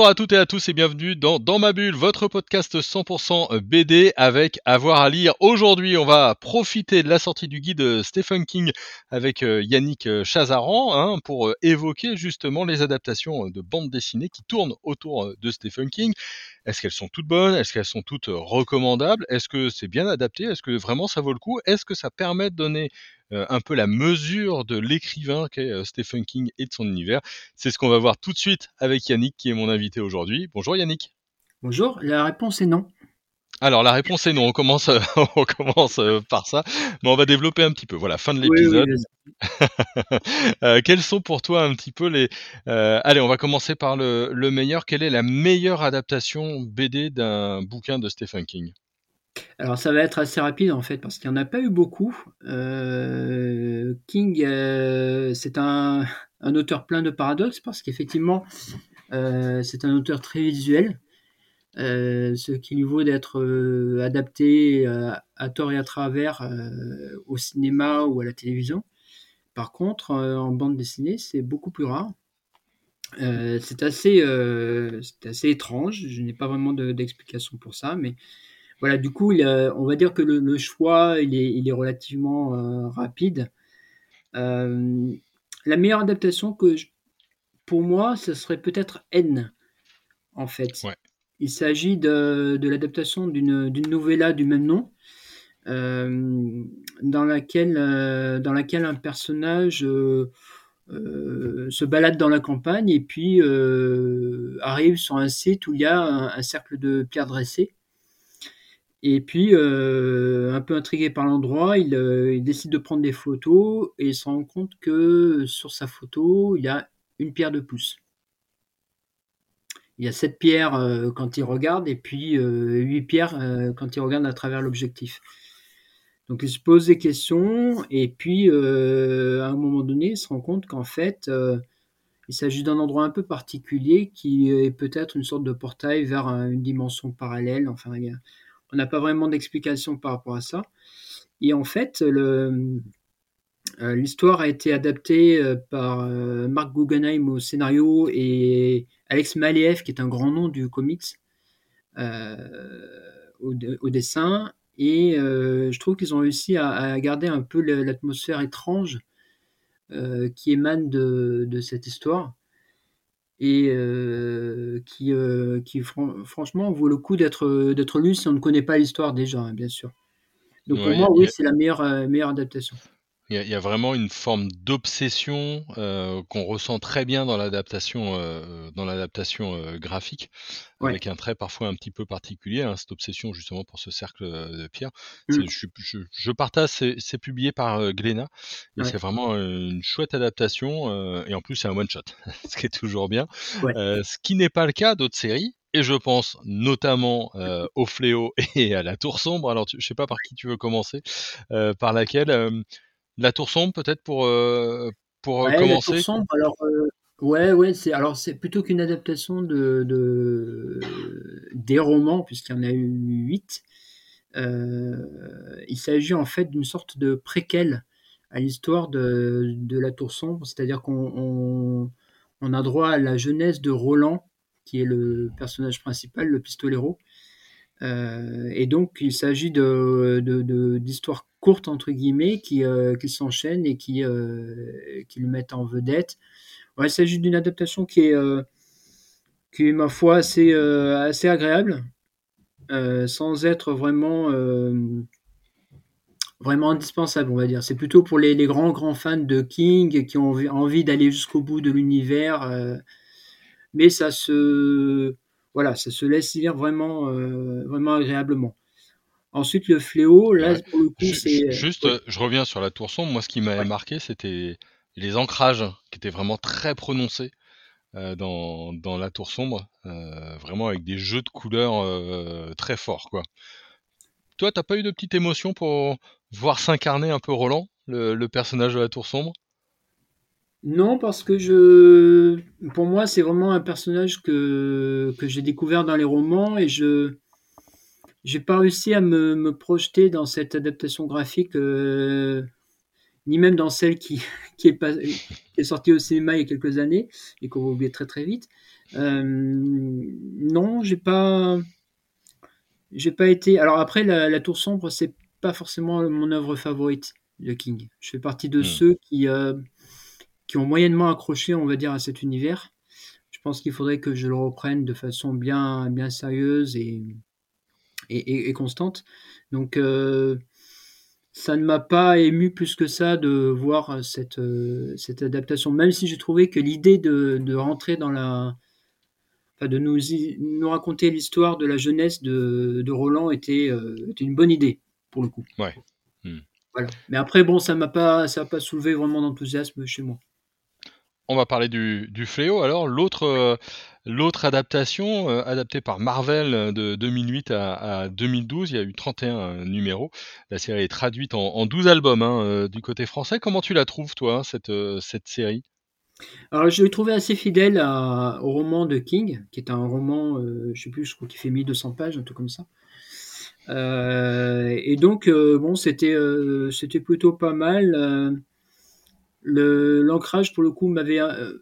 Bonjour à toutes et à tous et bienvenue dans Dans ma bulle, votre podcast 100% BD avec avoir à lire. Aujourd'hui, on va profiter de la sortie du guide Stephen King avec euh, Yannick Chazaran hein, pour euh, évoquer justement les adaptations de bandes dessinées qui tournent autour de Stephen King. Est-ce qu'elles sont toutes bonnes? Est-ce qu'elles sont toutes recommandables? Est-ce que c'est bien adapté? Est-ce que vraiment ça vaut le coup? Est-ce que ça permet de donner euh, un peu la mesure de l'écrivain qu'est euh, Stephen King et de son univers. C'est ce qu'on va voir tout de suite avec Yannick qui est mon invité aujourd'hui. Bonjour Yannick. Bonjour, la réponse est non. Alors la réponse est non, on commence, on commence euh, par ça, mais on va développer un petit peu. Voilà, fin de l'épisode. quels sont pour toi un petit peu les... allez, on va commencer par le, le meilleur. Quelle est la meilleure adaptation BD d'un bouquin de Stephen King? Alors ça va être assez rapide en fait parce qu'il n'y en a pas eu beaucoup. Euh, King, euh, c'est un, auteur plein de paradoxes parce qu'effectivement euh, c'est un auteur très visuel, ce qui lui vaut d'être adapté à tort et à travers au cinéma ou à la télévision. Par contre, en bande dessinée, c'est beaucoup plus rare. c'est assez, assez étrange. Je n'ai pas vraiment d'explication pour ça, mais voilà, du coup, on va dire que le, choix, il est, relativement euh, rapide. Euh, la meilleure adaptation que pour moi, ce serait peut-être N, en fait. Il s'agit de, l'adaptation d'une novella du même nom, euh, dans, laquelle, dans laquelle un personnage se balade dans la campagne et puis arrive sur un site où il y a un cercle de pierres dressées et puis, euh, un peu intrigué par l'endroit, euh, il, décide de prendre des photos et il se rend compte que sur sa photo, il y a une pierre de pouce. Il y a sept pierres euh, quand il regarde et puis huit pierres quand il regarde à travers l'objectif. Donc il se pose des questions et puis à un moment donné, il se rend compte qu'en fait, il s'agit d'un endroit un peu particulier qui est peut-être une sorte de portail vers une dimension parallèle. Enfin, il y a, on n'a pas vraiment d'explication par rapport à ça. Et en fait, euh, l'histoire a été adaptée euh, par euh, Mark Guggenheim au scénario et Alex Maliev, qui est un grand nom du comics, au, dessin. Et je trouve qu'ils ont réussi à, garder un peu l'atmosphère étrange qui émane de, cette histoire et euh, qui, euh, qui franchement vaut le coup d'être d'être lu si on ne connaît pas l'histoire déjà, hein, bien sûr. Donc pour moi, oui, c'est la meilleure, euh, meilleure adaptation. Il y, a, vraiment une forme d'obsession euh, qu'on ressent très bien dans l'adaptation euh, dans l'adaptation euh, graphique, avec un trait parfois un petit peu particulier, hein, cette obsession justement pour ce cercle de pierre. Mmh. Je, partage, c'est publié par Glénat, et c'est vraiment une chouette adaptation, et en plus c'est un one-shot, ce qui est toujours bien. ce qui n'est pas le cas d'autres séries, et je pense notamment au Fléau et à la Tour Sombre. Alors, je je sais pas par qui tu veux commencer, par laquelle la tour sombre, peut-être pour, euh, pour euh, commencer. La tour sombre, alors, euh, ouais, ouais, c'est alors c'est plutôt qu'une adaptation de, de, des romans, puisqu'il y en a eu huit. il s'agit en fait d'une sorte de préquel à l'histoire de, de, la tour sombre, c'est-à-dire qu'on on, a droit à la jeunesse de Roland, qui est le personnage principal, le pistolero. et donc, il s'agit de, d'histoires courtes entre guillemets qui, euh, qui s'enchaînent et qui, euh, qui le mettent en vedette. Ouais, il s'agit d'une adaptation qui est, euh, qui est ma foi assez, assez agréable, sans être vraiment vraiment indispensable, on va dire. C'est plutôt pour les, les, grands, grands fans de King qui ont envie d'aller jusqu'au bout de l'univers. mais ça se, voilà, ça se laisse lire vraiment, vraiment agréablement. Ensuite, le fléau, là, pour le coup, c'est. Euh, juste, je reviens sur la tour sombre. Moi, ce qui m'avait marqué, c'était les ancrages qui étaient vraiment très prononcés euh, dans, dans, la tour sombre, euh, vraiment avec des jeux de couleurs très forts, quoi. Toi, t'as pas eu de petite émotion pour voir s'incarner un peu Roland, le, personnage de la tour sombre Non, parce que je, pour moi, c'est vraiment un personnage que, que j'ai découvert dans les romans et je j'ai pas réussi à me, me projeter dans cette adaptation graphique, euh, ni même dans celle qui, qui, est pas, qui est sortie au cinéma il y a quelques années et qu'on va oublier très très vite. Euh, non, j'ai pas, j'ai pas été. Alors après, la, la Tour sombre, c'est pas forcément mon œuvre favorite de King. Je fais partie de Hmm. ceux qui euh, qui ont moyennement accroché, on va dire, à cet univers. Je pense qu'il faudrait que je le reprenne de façon bien, bien sérieuse et, et, et- et constante. Donc, euh, ça ne m'a pas ému plus que ça de voir cette, euh, cette adaptation, même si j'ai trouvé que l'idée de, de rentrer dans la. enfin, de nous, nous raconter l'histoire de la jeunesse de, de Roland était, euh, était une bonne idée, pour le coup. Ouais. Hmm. Voilà. Mais après, bon, ça m'a pas, ça a pas soulevé vraiment d'enthousiasme chez moi. On va parler du, du Fléau alors. L'autre euh, l'autre adaptation, euh, adaptée par Marvel euh, de 2008 à, à 2012, il y a eu 31 numéros. La série est traduite en, en 12 albums hein, euh, du côté français. Comment tu la trouves, toi, cette, euh, série? Alors, je l'ai trouvé assez fidèle au roman de King, qui est un roman, euh, je sais plus, je crois qu'il fait 1200 pages, un truc comme ça. Euh, et donc, euh, bon, c'était euh, c'était plutôt pas mal. Euh, l'ancrage, pour le coup, m'avait euh,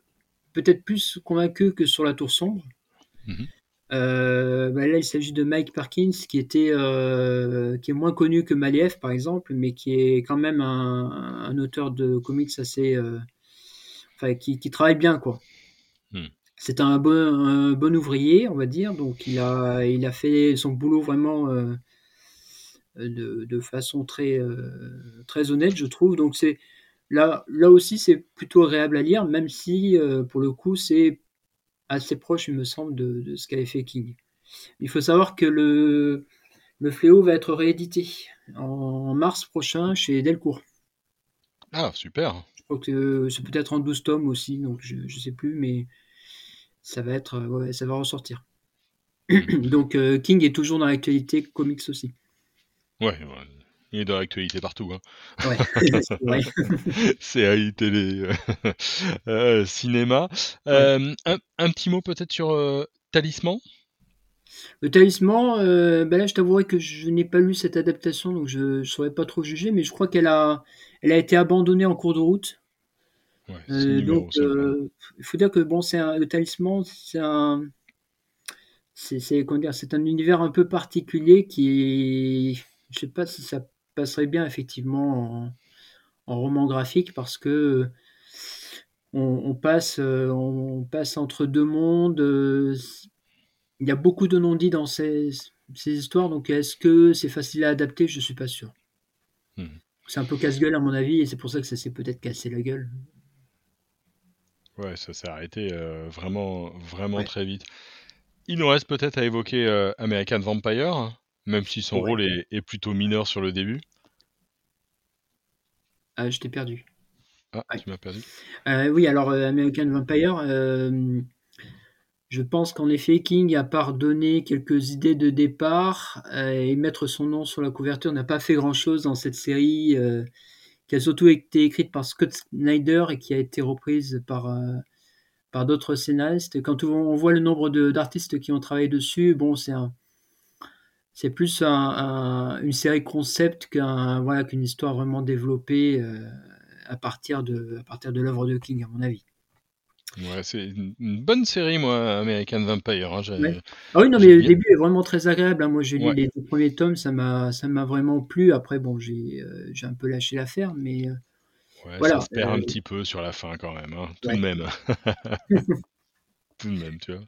peut-être plus convaincu que sur la Tour sombre. Mhm. Euh, bah là, il s'agit de Mike Perkins, qui était euh, qui est moins connu que Maliev, par exemple, mais qui est quand même un, un auteur de comics assez, euh, enfin, qui, qui travaille bien, quoi. Hmm. C'est un bon, un bon ouvrier, on va dire. Donc, il a, il a fait son boulot vraiment de, de façon très, très honnête, je trouve. Donc, c'est là, là aussi, c'est plutôt agréable à lire, même si, euh, pour le coup, c'est assez proche, il me semble, de, de ce qu'avait fait King. Il faut savoir que le, le Fléau va être réédité en mars prochain chez Delcourt. Ah, super. Je crois que c'est peut-être en 12 tomes aussi, donc je ne sais plus, mais ça va être, ouais, ça va ressortir. donc euh, King est toujours dans l'actualité comics aussi. Ouais, ouais. Il est dans l'actualité partout. Hein. Ouais. Série, télé, euh, cinéma. Euh, un, un petit mot peut-être sur euh, Talisman? Le talisman, euh, ben là je t'avouerai que je n'ai pas lu cette adaptation, donc je ne saurais pas trop juger, mais je crois qu'elle a, elle a été abandonnée en cours de route. Ouais, Euh, donc, euh, il faut dire que bon, c'est un- le talisman, c'est un, c'est, c'est, comment dire, c'est un univers un peu particulier qui, est- je sais pas si ça passerait bien effectivement en, en roman graphique parce que on, on passe, euh, on passe entre deux mondes. euh, Il y a beaucoup de non-dits dans ces, ces histoires, donc est-ce que c'est facile à adapter? Je suis pas sûr. Mhm. C'est un peu casse-gueule à mon avis, et c'est pour ça que ça s'est peut-être cassé la gueule. Ouais, ça s'est arrêté euh, vraiment, vraiment Ouais. très vite. Il nous reste peut-être à évoquer euh, American Vampire, hein, même si son Ouais. rôle est, est plutôt mineur sur le début. Ah, je t'ai perdu. Ah, Ouais. tu m'as perdu. Euh, oui, alors euh, American Vampire, euh, je pense qu'en effet, King, à part donner quelques idées de départ et mettre son nom sur la couverture, n'a pas fait grand-chose dans cette série qui a surtout été écrite par Scott Snyder et qui a été reprise par, par d'autres scénaristes. Quand on voit le nombre d'artistes qui ont travaillé dessus, bon, c'est un, c'est plus un- un- une série concept qu'un, voilà, qu'une histoire vraiment développée euh, à partir de, à partir de l'œuvre de King, à mon avis. Ouais, c'est une, une bonne série, moi, American Vampire. hein, Ouais. Ah oui, non, mais le bien- début est vraiment très agréable. hein. Moi, j'ai lu Ouais. les deux premiers tomes, ça m'a, ça m'a vraiment plu. Après, bon, j'ai, euh, j'ai un peu lâché l'affaire, mais euh, Ouais, Voilà, ça se perd un petit peu sur la fin quand même, hein, tout de même. tout de même, tu vois.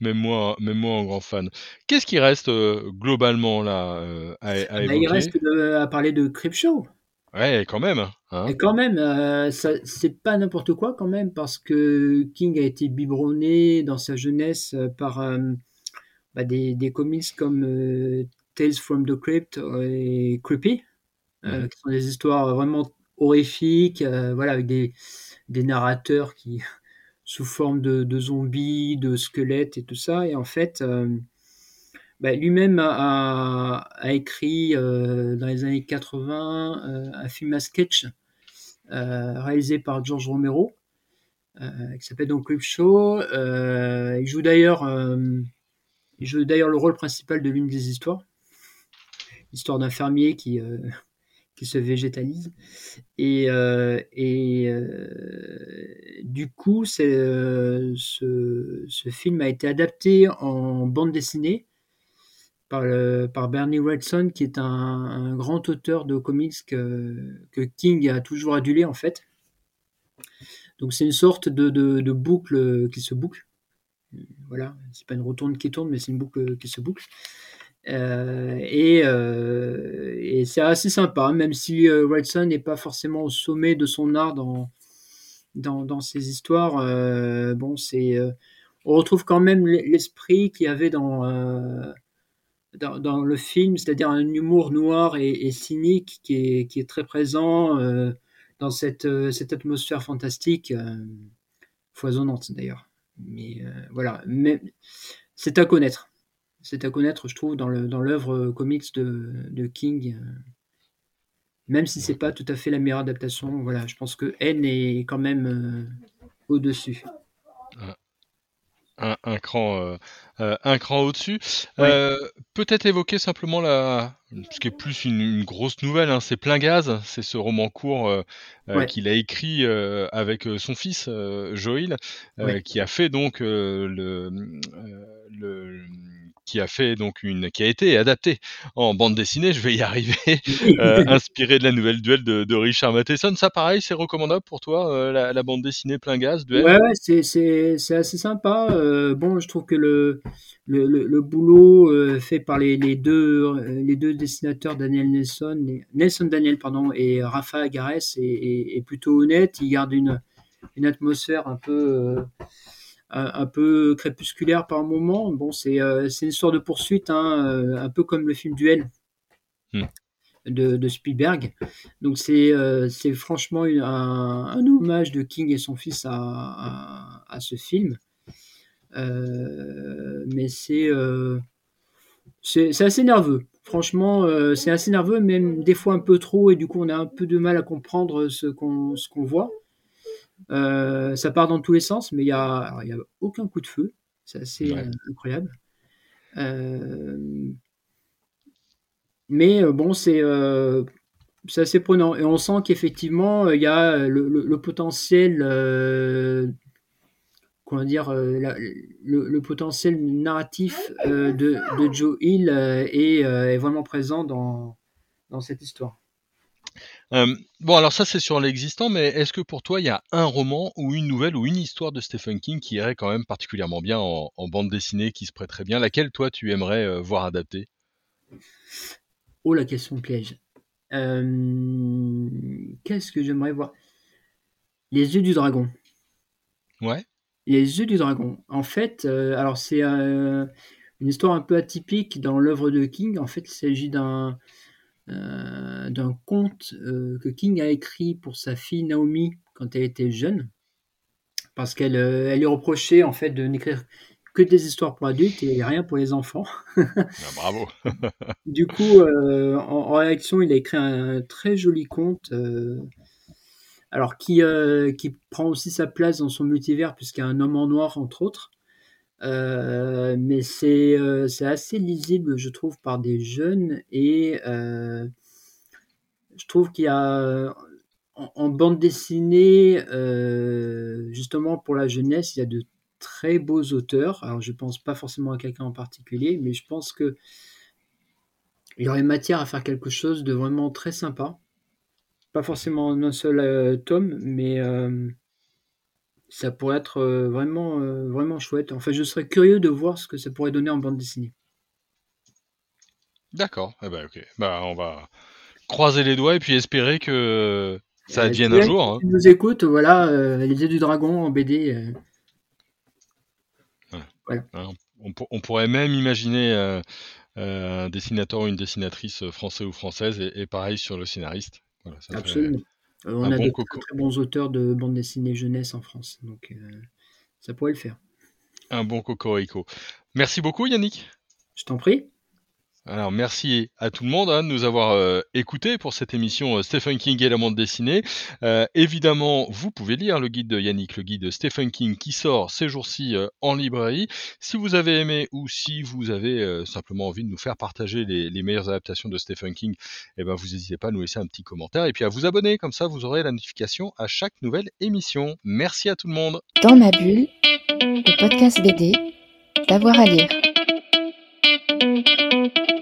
Même moi, même moi en grand fan. Qu'est-ce qui reste euh, globalement là euh, à, à bah, il reste de- à parler de Creepshow. Ouais, quand même. Hein Et quand même, euh, c'est pas n'importe quoi quand même, parce que King a été biberonné dans sa jeunesse euh, par euh, bah, des, des comics comme euh, Tales from the Crypt et Creepy, euh, Mhm. qui sont des histoires vraiment horrifiques, euh, voilà, avec des, des narrateurs qui sous forme de, zombies, de squelettes et tout ça. Et en fait, euh, bah, lui-même a, écrit euh, dans les années 80 euh, un film à sketch réalisé par George Romero. qui s'appelle donc joue d'ailleurs il joue d'ailleurs le rôle principal de l'une des histoires. Histoire d'un fermier qui, qui se végétalise. Et du coup, ce, ce, film a été adapté en bande dessinée par, Bernie Wrightson, qui est un, grand auteur de comics que, King a toujours adulé en fait. Donc c'est une sorte de, boucle qui se boucle. Voilà, c'est pas une retourne qui tourne, mais c'est une boucle qui se boucle. Euh, euh, et, c'est assez sympa, même si euh, Wrightson n'est pas forcément au sommet de son art dans, dans, ses histoires. bon, c'est, on retrouve quand même l'esprit qu'il y avait dans dans, le film, c'est-à-dire un humour noir et, cynique qui est, qui est, très présent euh, dans cette, euh, cette, atmosphère fantastique, euh, foisonnante d'ailleurs. Mais voilà, mais c'est à connaître. C'est à connaître, je trouve, dans l'œuvre dans comics de King. Même si c'est pas tout à fait la meilleure adaptation, voilà, je pense que N est quand même au-dessus. Un, cran, euh, euh, un cran au-dessus. Euh, peut-être évoquer simplement la, ce qui est plus une, grosse nouvelle, hein, c'est Plein Gaz, c'est ce roman court qu'il a écrit avec son fils Joël, qui a fait donc le, le qui a fait donc une, qui a été adapté en bande dessinée, je vais y arriver, euh, inspiré de la nouvelle duel de, Richard Matheson. Ça, pareil, c'est recommandable pour toi, euh, la, bande dessinée plein gaz, duel? Ouais, c'est, c'est, assez sympa. Euh, bon, je trouve que le, le, le, boulot fait par les, les, deux, les deux dessinateurs, Daniel Nelson, Nelson Daniel, pardon, et Rafa Agares, est, est, plutôt honnête. Il garde une, une atmosphère un peu un, peu crépusculaire par moment. Bon, c'est euh, une histoire de poursuite, hein, euh, un peu comme le film Duel. Hmm. De, Spielberg. Donc c'est euh, franchement un, hommage de King et son fils à, à, ce film. mais c'est c'est assez nerveux. Franchement, c'est assez nerveux, même des fois un peu trop, et du coup on a un peu de mal à comprendre ce qu'on qu'on voit. Euh, ça part dans tous les sens, mais il n'y a, a aucun coup de feu. C'est assez euh, incroyable. Euh, mais bon, c'est assez prenant. Et on sent qu'effectivement, il y a le, potentiel comment dire, le, potentiel narratif de, de, Joe Hill est, est, vraiment présent dans, dans cette histoire. Euh, bon, alors ça c'est sur l'existant, mais est-ce que pour toi il y a un roman ou une nouvelle ou une histoire de Stephen King qui irait quand même particulièrement bien en, bande dessinée, qui se prêterait bien Laquelle toi tu aimerais euh, voir adaptée Oh la question piège. Euh, qu'est-ce que j'aimerais voir? Les yeux du dragon. Ouais. Les yeux du dragon. En fait, alors c'est une histoire un peu atypique dans l'œuvre de King. En fait, il s'agit d'un euh, d'un conte euh, que King a écrit pour sa fille Naomi quand elle était jeune, parce qu'elle euh, elle lui reprochait en fait de n'écrire que des histoires pour adultes et rien pour les enfants. Ah, bravo. du coup, en, réaction, il a écrit un, très joli conte, alors qui, qui prend aussi sa place dans son multivers puisqu'il y a un homme en noir entre autres. Euh, mais c'est euh, c'est assez lisible, je trouve, par des jeunes et euh, je trouve qu'il y a en, bande dessinée, justement pour la jeunesse, il y a de très beaux auteurs. Alors je pense pas forcément à quelqu'un en particulier, mais je pense que il y aurait matière à faire quelque chose de vraiment très sympa. Pas forcément en un seul tome, mais ça pourrait être euh, vraiment, euh, vraiment chouette. Enfin, je serais curieux de voir ce que ça pourrait donner en bande dessinée. D'accord. Eh ben, ok. Bah, on va croiser les doigts et puis espérer que ça advienne un jour. Hein. Si nous écoute, voilà, euh, yeux du dragon en BD. Voilà. On, pourrait même imaginer un dessinateur ou une dessinatrice français ou française et, pareil sur le scénariste. Absolument. Euh, on a de très, bons auteurs de bande dessinée jeunesse en France, donc euh, ça pourrait le faire. Un bon cocorico. Merci beaucoup Yannick. Je t'en prie. Alors merci à tout le monde hein, de nous avoir euh, écoutés pour cette émission euh, Stephen King et la bande dessinée. Euh, évidemment, vous pouvez lire le guide de Yannick, le guide de Stephen King qui sort ces jours-ci en librairie. Si vous avez aimé ou si vous avez simplement envie de nous faire partager les, meilleures adaptations de Stephen King, eh ben vous n'hésitez pas à nous laisser un petit commentaire et puis à vous abonner, comme ça vous aurez la notification à chaque nouvelle émission. Merci à tout le monde. Dans ma bulle, le podcast BD, d'avoir à lire. Música